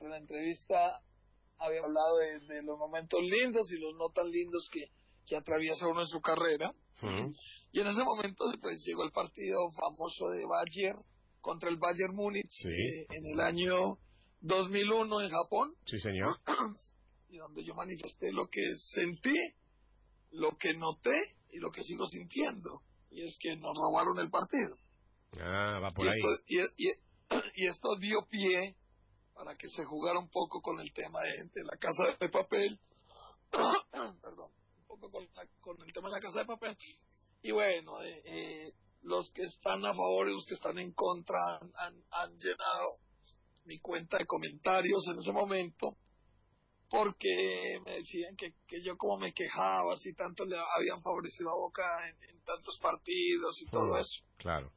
entre la entrevista había hablado de, los momentos lindos y los no tan lindos que, que atraviesa uno en su carrera. Y en ese momento pues llegó el partido famoso de Bayern contra el Bayern Múnich eh, en el año 2001 en Japón. Sí, señor. y donde yo manifesté lo que sentí, lo que noté y lo que sigo sintiendo. Y es que nos robaron el partido. Ah, va por ahí. y, esto dio pie para que se jugara un poco con el tema de, la casa de papel. Perdón, un poco con, el tema de la casa de papel. Y bueno, eh, eh, los que están a favor y los que están en contra han, han llenado mi cuenta de comentarios en ese momento porque me decían que, que yo como me quejaba, si tanto le habían favorecido a Boca en, tantos partidos y todo eso. Claro.